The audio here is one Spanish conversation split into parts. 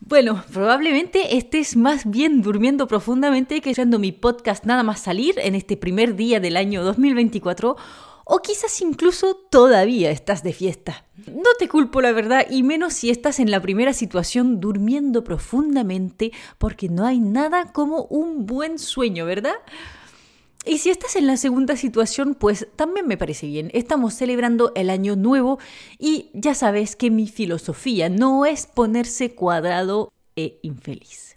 Bueno, probablemente estés más bien durmiendo profundamente que escuchando mi podcast nada más salir en este primer día del año 2024 o quizás incluso todavía estás de fiesta. No te culpo la verdad y menos si estás en la primera situación durmiendo profundamente porque no hay nada como un buen sueño, ¿verdad? Y si estás en la segunda situación, pues también me parece bien. Estamos celebrando el año nuevo y ya sabes que mi filosofía no es ponerse cuadrado e infeliz.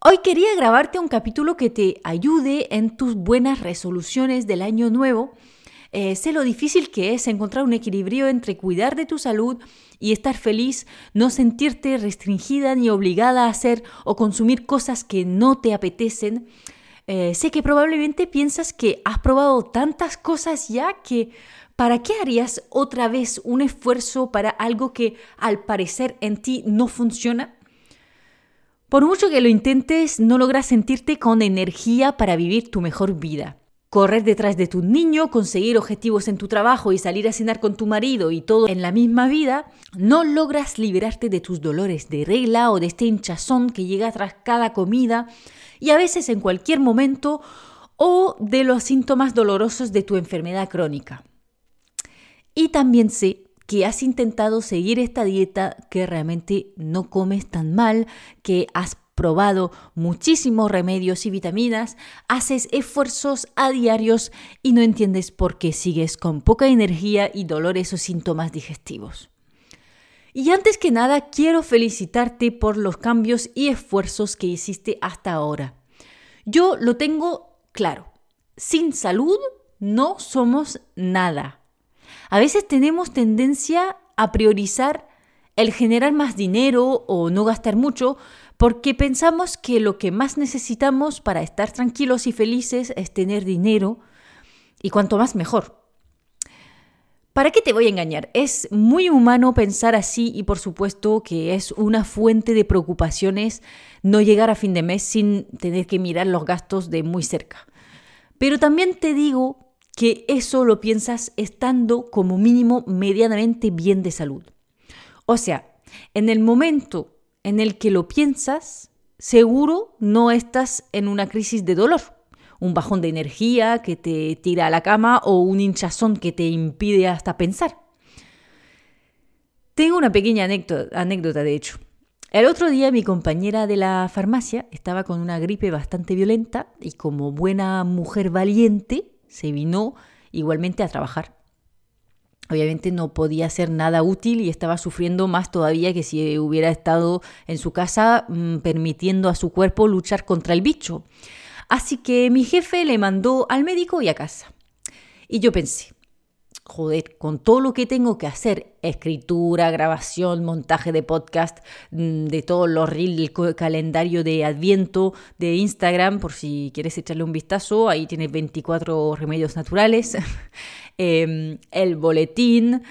Hoy quería grabarte un capítulo que te ayude en tus buenas resoluciones del año nuevo. Eh, sé lo difícil que es encontrar un equilibrio entre cuidar de tu salud y estar feliz, no sentirte restringida ni obligada a hacer o consumir cosas que no te apetecen. Eh, sé que probablemente piensas que has probado tantas cosas ya que ¿para qué harías otra vez un esfuerzo para algo que al parecer en ti no funciona? Por mucho que lo intentes, no logras sentirte con energía para vivir tu mejor vida. Correr detrás de tu niño, conseguir objetivos en tu trabajo y salir a cenar con tu marido y todo en la misma vida, no logras liberarte de tus dolores de regla o de este hinchazón que llega tras cada comida y a veces en cualquier momento o de los síntomas dolorosos de tu enfermedad crónica. Y también sé que has intentado seguir esta dieta, que realmente no comes tan mal, que has probado muchísimos remedios y vitaminas, haces esfuerzos a diarios y no entiendes por qué sigues con poca energía y dolores o síntomas digestivos. Y antes que nada, quiero felicitarte por los cambios y esfuerzos que hiciste hasta ahora. Yo lo tengo claro. Sin salud no somos nada. A veces tenemos tendencia a priorizar el generar más dinero o no gastar mucho porque pensamos que lo que más necesitamos para estar tranquilos y felices es tener dinero y cuanto más mejor. ¿Para qué te voy a engañar? Es muy humano pensar así y por supuesto que es una fuente de preocupaciones no llegar a fin de mes sin tener que mirar los gastos de muy cerca. Pero también te digo que eso lo piensas estando como mínimo medianamente bien de salud. O sea, en el momento en el que lo piensas, seguro no estás en una crisis de dolor un bajón de energía que te tira a la cama o un hinchazón que te impide hasta pensar. Tengo una pequeña anécdota, de hecho. El otro día mi compañera de la farmacia estaba con una gripe bastante violenta y como buena mujer valiente se vino igualmente a trabajar. Obviamente no podía hacer nada útil y estaba sufriendo más todavía que si hubiera estado en su casa mm, permitiendo a su cuerpo luchar contra el bicho. Así que mi jefe le mandó al médico y a casa. Y yo pensé, joder, con todo lo que tengo que hacer, escritura, grabación, montaje de podcast, mm, de todos los reels, el calendario de Adviento de Instagram, por si quieres echarle un vistazo, ahí tienes 24 remedios naturales, em, el boletín.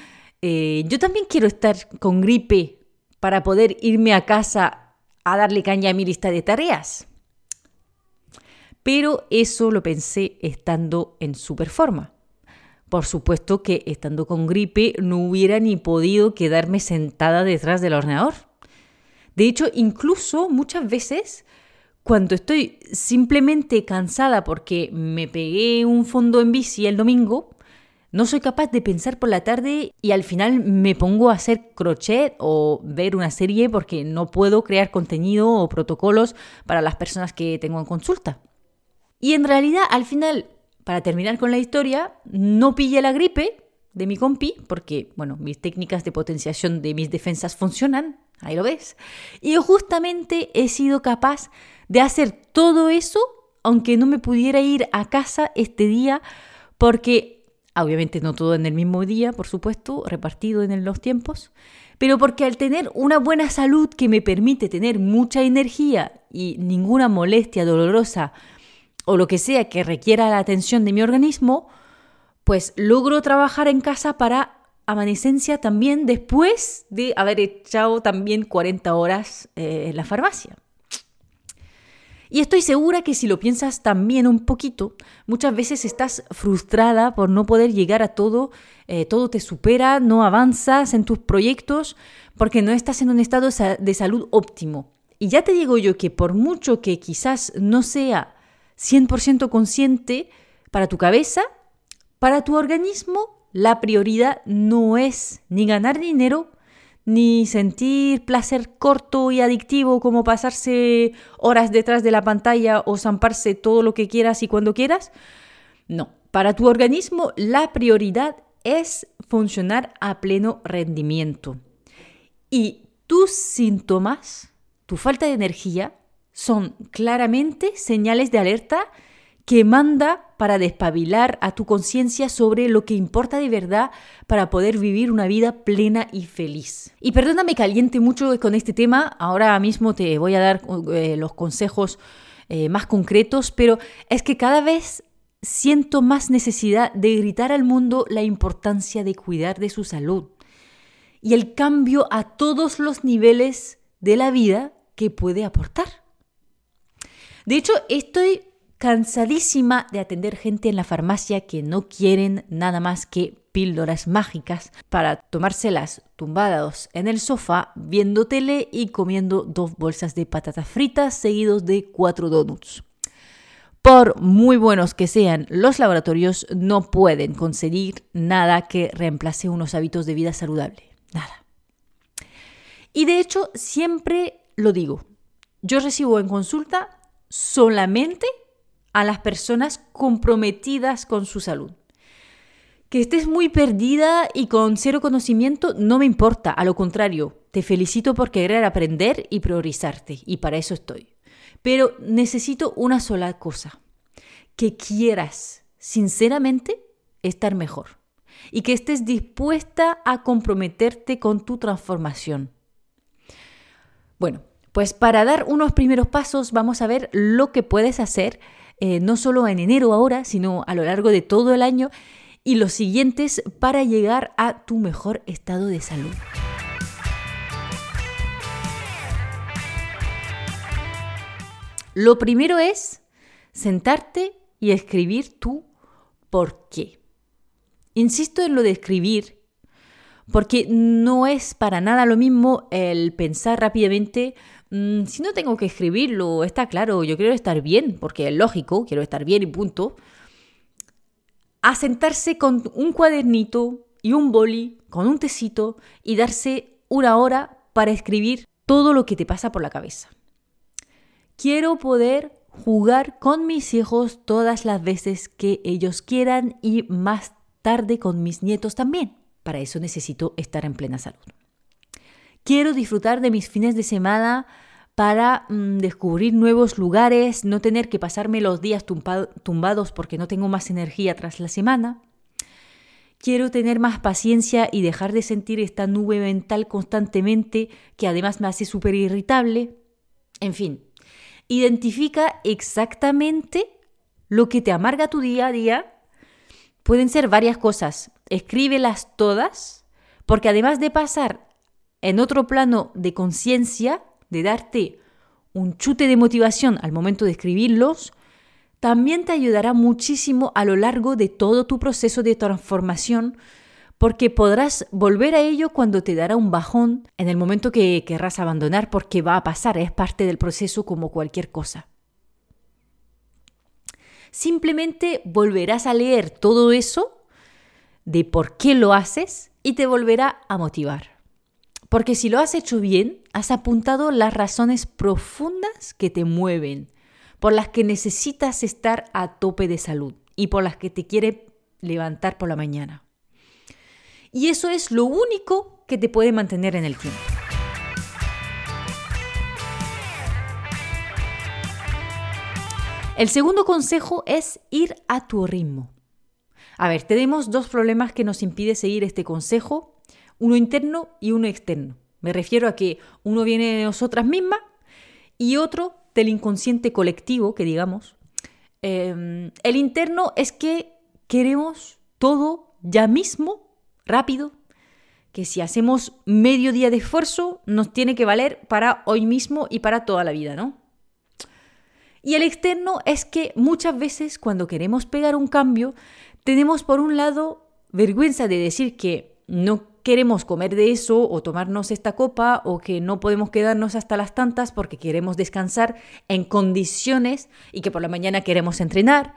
Eh, yo también quiero estar con gripe para poder irme a casa a darle caña a mi lista de tareas. Pero eso lo pensé estando en super forma. Por supuesto que estando con gripe no hubiera ni podido quedarme sentada detrás del ordenador. De hecho, incluso muchas veces cuando estoy simplemente cansada porque me pegué un fondo en bici el domingo, no soy capaz de pensar por la tarde y al final me pongo a hacer crochet o ver una serie porque no puedo crear contenido o protocolos para las personas que tengo en consulta. Y en realidad, al final, para terminar con la historia, no pillé la gripe de mi compi, porque, bueno, mis técnicas de potenciación de mis defensas funcionan, ahí lo ves. Y justamente he sido capaz de hacer todo eso, aunque no me pudiera ir a casa este día, porque obviamente no todo en el mismo día, por supuesto, repartido en los tiempos, pero porque al tener una buena salud que me permite tener mucha energía y ninguna molestia dolorosa o lo que sea que requiera la atención de mi organismo, pues logro trabajar en casa para amanecencia también después de haber echado también 40 horas eh, en la farmacia. Y estoy segura que si lo piensas también un poquito, muchas veces estás frustrada por no poder llegar a todo, eh, todo te supera, no avanzas en tus proyectos porque no estás en un estado de salud óptimo. Y ya te digo yo que por mucho que quizás no sea 100% consciente para tu cabeza, para tu organismo, la prioridad no es ni ganar dinero, ni sentir placer corto y adictivo como pasarse horas detrás de la pantalla o zamparse todo lo que quieras y cuando quieras. No, para tu organismo la prioridad es funcionar a pleno rendimiento. Y tus síntomas, tu falta de energía, son claramente señales de alerta que manda para despabilar a tu conciencia sobre lo que importa de verdad para poder vivir una vida plena y feliz. Y perdóname caliente mucho con este tema, ahora mismo te voy a dar eh, los consejos eh, más concretos, pero es que cada vez siento más necesidad de gritar al mundo la importancia de cuidar de su salud y el cambio a todos los niveles de la vida que puede aportar. De hecho, estoy cansadísima de atender gente en la farmacia que no quieren nada más que píldoras mágicas para tomárselas tumbados en el sofá, viendo tele y comiendo dos bolsas de patatas fritas seguidos de cuatro donuts. Por muy buenos que sean, los laboratorios no pueden conseguir nada que reemplace unos hábitos de vida saludable. Nada. Y de hecho, siempre lo digo. Yo recibo en consulta solamente a las personas comprometidas con su salud. Que estés muy perdida y con cero conocimiento no me importa, a lo contrario, te felicito por querer aprender y priorizarte, y para eso estoy. Pero necesito una sola cosa, que quieras sinceramente estar mejor y que estés dispuesta a comprometerte con tu transformación. Bueno, pues para dar unos primeros pasos vamos a ver lo que puedes hacer eh, no solo en enero ahora, sino a lo largo de todo el año y los siguientes para llegar a tu mejor estado de salud. Lo primero es sentarte y escribir tu por qué. Insisto en lo de escribir porque no es para nada lo mismo el pensar rápidamente, mm, si no tengo que escribirlo, está claro, yo quiero estar bien, porque es lógico, quiero estar bien y punto, a sentarse con un cuadernito y un boli, con un tecito y darse una hora para escribir todo lo que te pasa por la cabeza. Quiero poder jugar con mis hijos todas las veces que ellos quieran y más tarde con mis nietos también. Para eso necesito estar en plena salud. Quiero disfrutar de mis fines de semana para mm, descubrir nuevos lugares, no tener que pasarme los días tumbados porque no tengo más energía tras la semana. Quiero tener más paciencia y dejar de sentir esta nube mental constantemente que además me hace súper irritable. En fin, identifica exactamente lo que te amarga tu día a día. Pueden ser varias cosas, escríbelas todas, porque además de pasar en otro plano de conciencia, de darte un chute de motivación al momento de escribirlos, también te ayudará muchísimo a lo largo de todo tu proceso de transformación, porque podrás volver a ello cuando te dará un bajón en el momento que querrás abandonar, porque va a pasar, es parte del proceso como cualquier cosa. Simplemente volverás a leer todo eso de por qué lo haces y te volverá a motivar. Porque si lo has hecho bien, has apuntado las razones profundas que te mueven, por las que necesitas estar a tope de salud y por las que te quiere levantar por la mañana. Y eso es lo único que te puede mantener en el tiempo. El segundo consejo es ir a tu ritmo. A ver, tenemos dos problemas que nos impiden seguir este consejo, uno interno y uno externo. Me refiero a que uno viene de nosotras mismas y otro del inconsciente colectivo, que digamos. Em, el interno es que queremos todo ya mismo, rápido, que si hacemos medio día de esfuerzo nos tiene que valer para hoy mismo y para toda la vida, ¿no? Y el externo es que muchas veces cuando queremos pegar un cambio, tenemos por un lado vergüenza de decir que no queremos comer de eso o tomarnos esta copa o que no podemos quedarnos hasta las tantas porque queremos descansar en condiciones y que por la mañana queremos entrenar.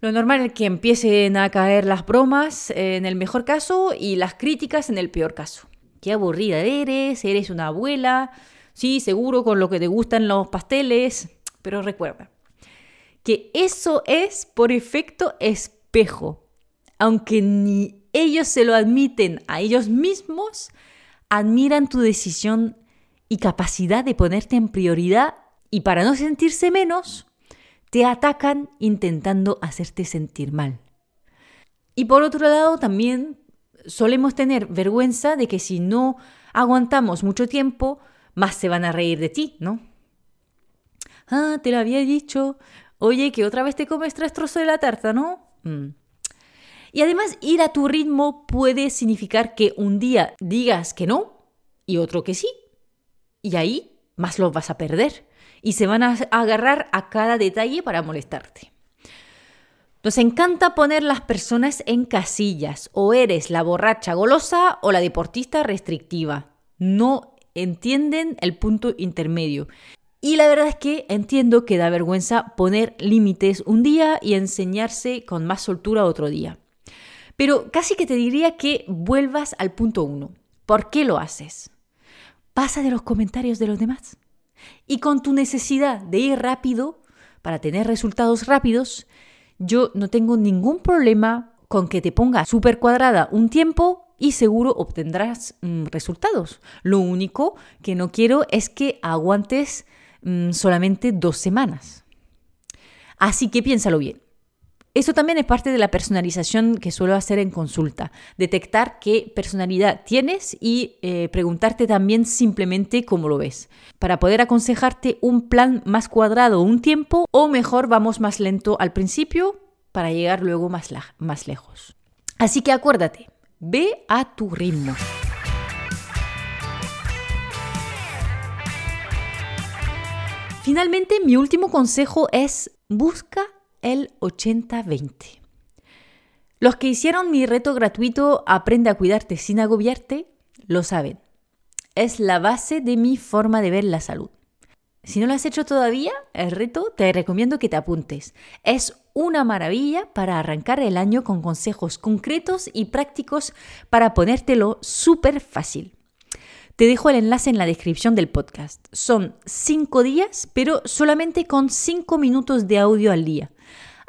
Lo normal es que empiecen a caer las bromas en el mejor caso y las críticas en el peor caso. Qué aburrida eres, eres una abuela, sí, seguro con lo que te gustan los pasteles, pero recuerda que eso es por efecto espejo. Aunque ni ellos se lo admiten a ellos mismos, admiran tu decisión y capacidad de ponerte en prioridad y para no sentirse menos, te atacan intentando hacerte sentir mal. Y por otro lado, también solemos tener vergüenza de que si no aguantamos mucho tiempo, más se van a reír de ti, ¿no? Ah, te lo había dicho. Oye, que otra vez te comes tres trozos de la tarta, ¿no? Mm. Y además, ir a tu ritmo puede significar que un día digas que no y otro que sí. Y ahí más los vas a perder y se van a agarrar a cada detalle para molestarte. Nos encanta poner las personas en casillas, o eres la borracha golosa o la deportista restrictiva. No entienden el punto intermedio. Y la verdad es que entiendo que da vergüenza poner límites un día y enseñarse con más soltura otro día. Pero casi que te diría que vuelvas al punto uno. ¿Por qué lo haces? Pasa de los comentarios de los demás. Y con tu necesidad de ir rápido, para tener resultados rápidos, yo no tengo ningún problema con que te ponga súper cuadrada un tiempo y seguro obtendrás mm, resultados. Lo único que no quiero es que aguantes mm, solamente dos semanas. Así que piénsalo bien. Eso también es parte de la personalización que suelo hacer en consulta. Detectar qué personalidad tienes y eh, preguntarte también simplemente cómo lo ves. Para poder aconsejarte un plan más cuadrado un tiempo o mejor vamos más lento al principio para llegar luego más, más lejos. Así que acuérdate, ve a tu ritmo. Finalmente, mi último consejo es busca el 80-20. Los que hicieron mi reto gratuito Aprende a cuidarte sin agobiarte lo saben. Es la base de mi forma de ver la salud. Si no lo has hecho todavía, el reto te recomiendo que te apuntes. Es una maravilla para arrancar el año con consejos concretos y prácticos para ponértelo súper fácil. Te dejo el enlace en la descripción del podcast. Son cinco días, pero solamente con cinco minutos de audio al día.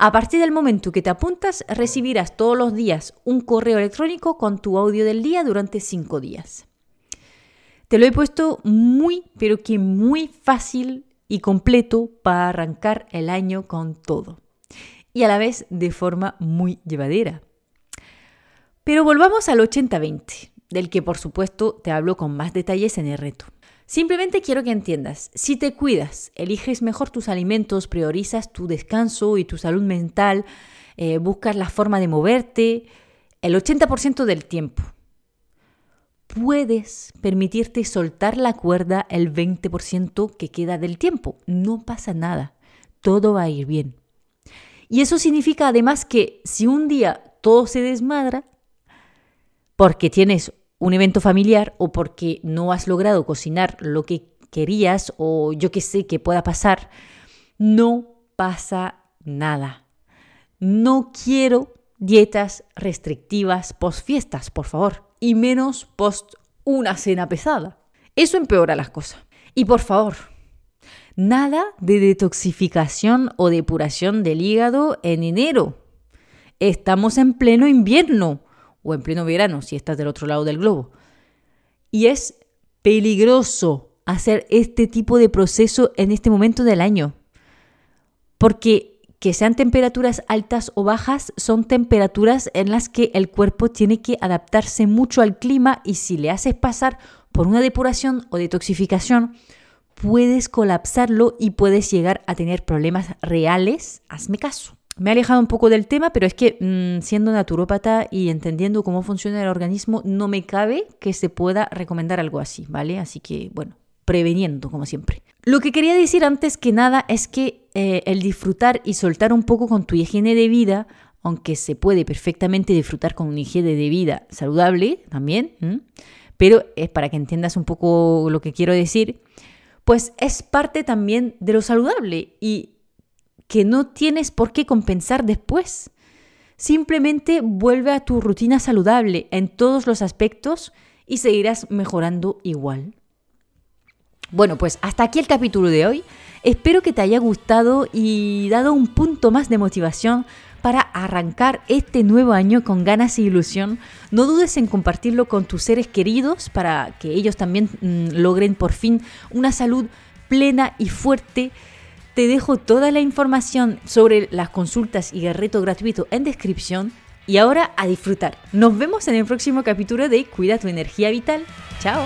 A partir del momento que te apuntas, recibirás todos los días un correo electrónico con tu audio del día durante cinco días. Te lo he puesto muy, pero que muy fácil y completo para arrancar el año con todo. Y a la vez de forma muy llevadera. Pero volvamos al 80-20, del que por supuesto te hablo con más detalles en el reto. Simplemente quiero que entiendas, si te cuidas, eliges mejor tus alimentos, priorizas tu descanso y tu salud mental, eh, buscas la forma de moverte, el 80% del tiempo. Puedes permitirte soltar la cuerda el 20% que queda del tiempo. No pasa nada. Todo va a ir bien. Y eso significa además que si un día todo se desmadra, porque tienes un evento familiar o porque no has logrado cocinar lo que querías o yo que sé que pueda pasar, no pasa nada. No quiero dietas restrictivas post fiestas, por favor, y menos post una cena pesada. Eso empeora las cosas. Y por favor, nada de detoxificación o depuración del hígado en enero. Estamos en pleno invierno o en pleno verano si estás del otro lado del globo. Y es peligroso hacer este tipo de proceso en este momento del año. Porque que sean temperaturas altas o bajas, son temperaturas en las que el cuerpo tiene que adaptarse mucho al clima y si le haces pasar por una depuración o detoxificación, puedes colapsarlo y puedes llegar a tener problemas reales. Hazme caso. Me he alejado un poco del tema, pero es que mm, siendo naturópata y entendiendo cómo funciona el organismo, no me cabe que se pueda recomendar algo así, ¿vale? Así que, bueno, preveniendo, como siempre. Lo que quería decir antes que nada es que eh, el disfrutar y soltar un poco con tu higiene de vida, aunque se puede perfectamente disfrutar con una higiene de vida saludable también, pero es para que entiendas un poco lo que quiero decir, pues es parte también de lo saludable y que no tienes por qué compensar después. Simplemente vuelve a tu rutina saludable en todos los aspectos y seguirás mejorando igual. Bueno, pues hasta aquí el capítulo de hoy. Espero que te haya gustado y dado un punto más de motivación para arrancar este nuevo año con ganas e ilusión. No dudes en compartirlo con tus seres queridos para que ellos también mm, logren por fin una salud plena y fuerte. Te dejo toda la información sobre las consultas y el reto gratuito en descripción. Y ahora a disfrutar. Nos vemos en el próximo capítulo de Cuida tu energía vital. Chao.